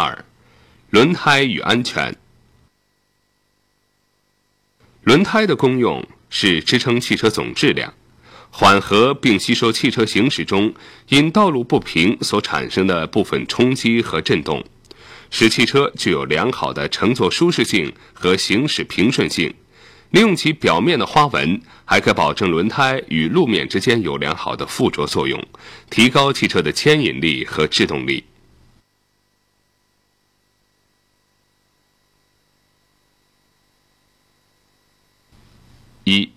二、轮胎与安全。轮胎的功用是支撑汽车总质量，缓和并吸收汽车行驶中因道路不平所产生的部分冲击和震动，使汽车具有良好的乘坐舒适性和行驶平顺性。利用其表面的花纹，还可保证轮胎与路面之间有良好的附着作用，提高汽车的牵引力和制动力。一、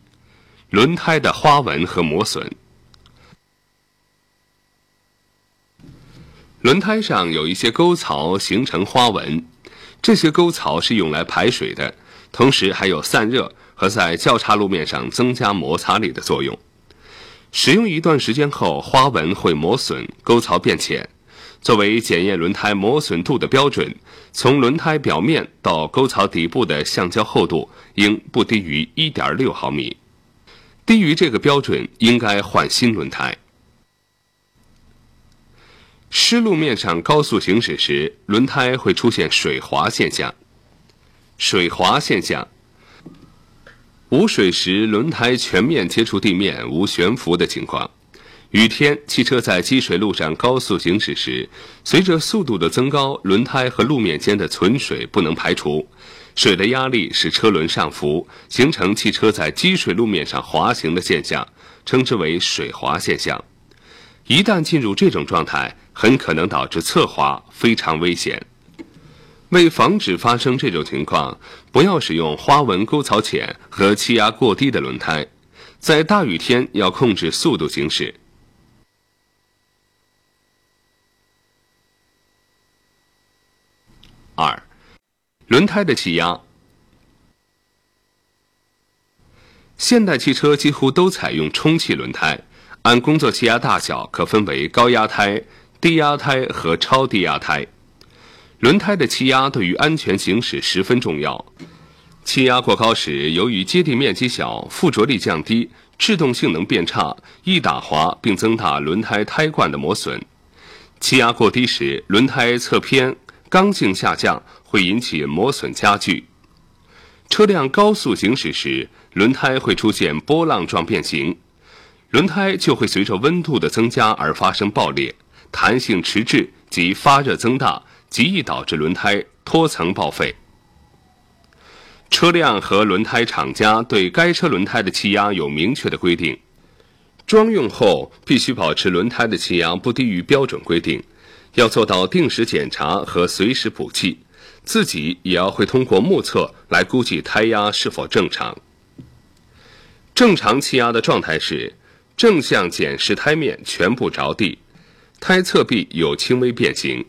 轮胎的花纹和磨损。轮胎上有一些沟槽形成花纹，这些沟槽是用来排水的，同时还有散热和在较差路面上增加摩擦力的作用。使用一段时间后，花纹会磨损，沟槽变浅。作为检验轮胎磨损度的标准，从轮胎表面到沟槽底部的橡胶厚度应不低于1.6毫米，低于这个标准应该换新轮胎。湿路面上高速行驶时，轮胎会出现水滑现象。水滑现象，无水时轮胎全面接触地面，无悬浮的情况。雨天，汽车在积水路上高速行驶时，随着速度的增高，轮胎和路面间的存水不能排除，水的压力使车轮上浮，形成汽车在积水路面上滑行的现象，称之为水滑现象。一旦进入这种状态，很可能导致侧滑，非常危险。为防止发生这种情况，不要使用花纹沟槽浅和气压过低的轮胎。在大雨天，要控制速度行驶。二、轮胎的气压。现代汽车几乎都采用充气轮胎，按工作气压大小可分为高压胎、低压胎和超低压胎。轮胎的气压对于安全行驶十分重要。气压过高时，由于接地面积小、附着力降低、制动性能变差，易打滑并增大轮胎胎冠的磨损；气压过低时，轮胎侧偏。刚性下降会引起磨损加剧。车辆高速行驶时，轮胎会出现波浪状变形，轮胎就会随着温度的增加而发生爆裂，弹性迟滞及发热增大，极易导致轮胎脱层报废。车辆和轮胎厂家对该车轮胎的气压有明确的规定，装用后必须保持轮胎的气压不低于标准规定。要做到定时检查和随时补气，自己也要会通过目测来估计胎压是否正常。正常气压的状态是正向检视胎面全部着地，胎侧壁有轻微变形；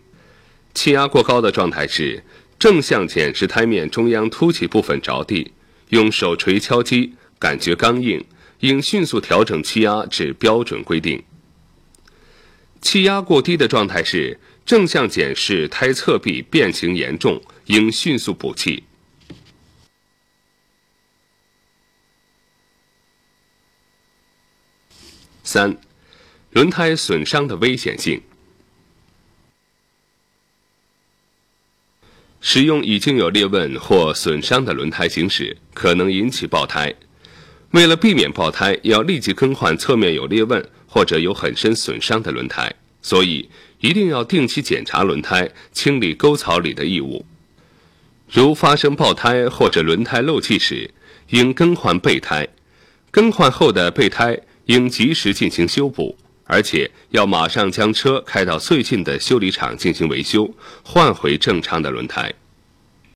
气压过高的状态是正向检视胎面中央凸起部分着地，用手锤敲击感觉刚硬，应迅速调整气压至标准规定。气压过低的状态是正向检视胎侧壁变形严重，应迅速补气。三、轮胎损伤的危险性。使用已经有裂纹或损伤的轮胎行驶，可能引起爆胎。为了避免爆胎，要立即更换侧面有裂纹。或者有很深损伤的轮胎，所以一定要定期检查轮胎，清理沟槽里的异物。如发生爆胎或者轮胎漏气时，应更换备胎。更换后的备胎应及时进行修补，而且要马上将车开到最近的修理厂进行维修，换回正常的轮胎。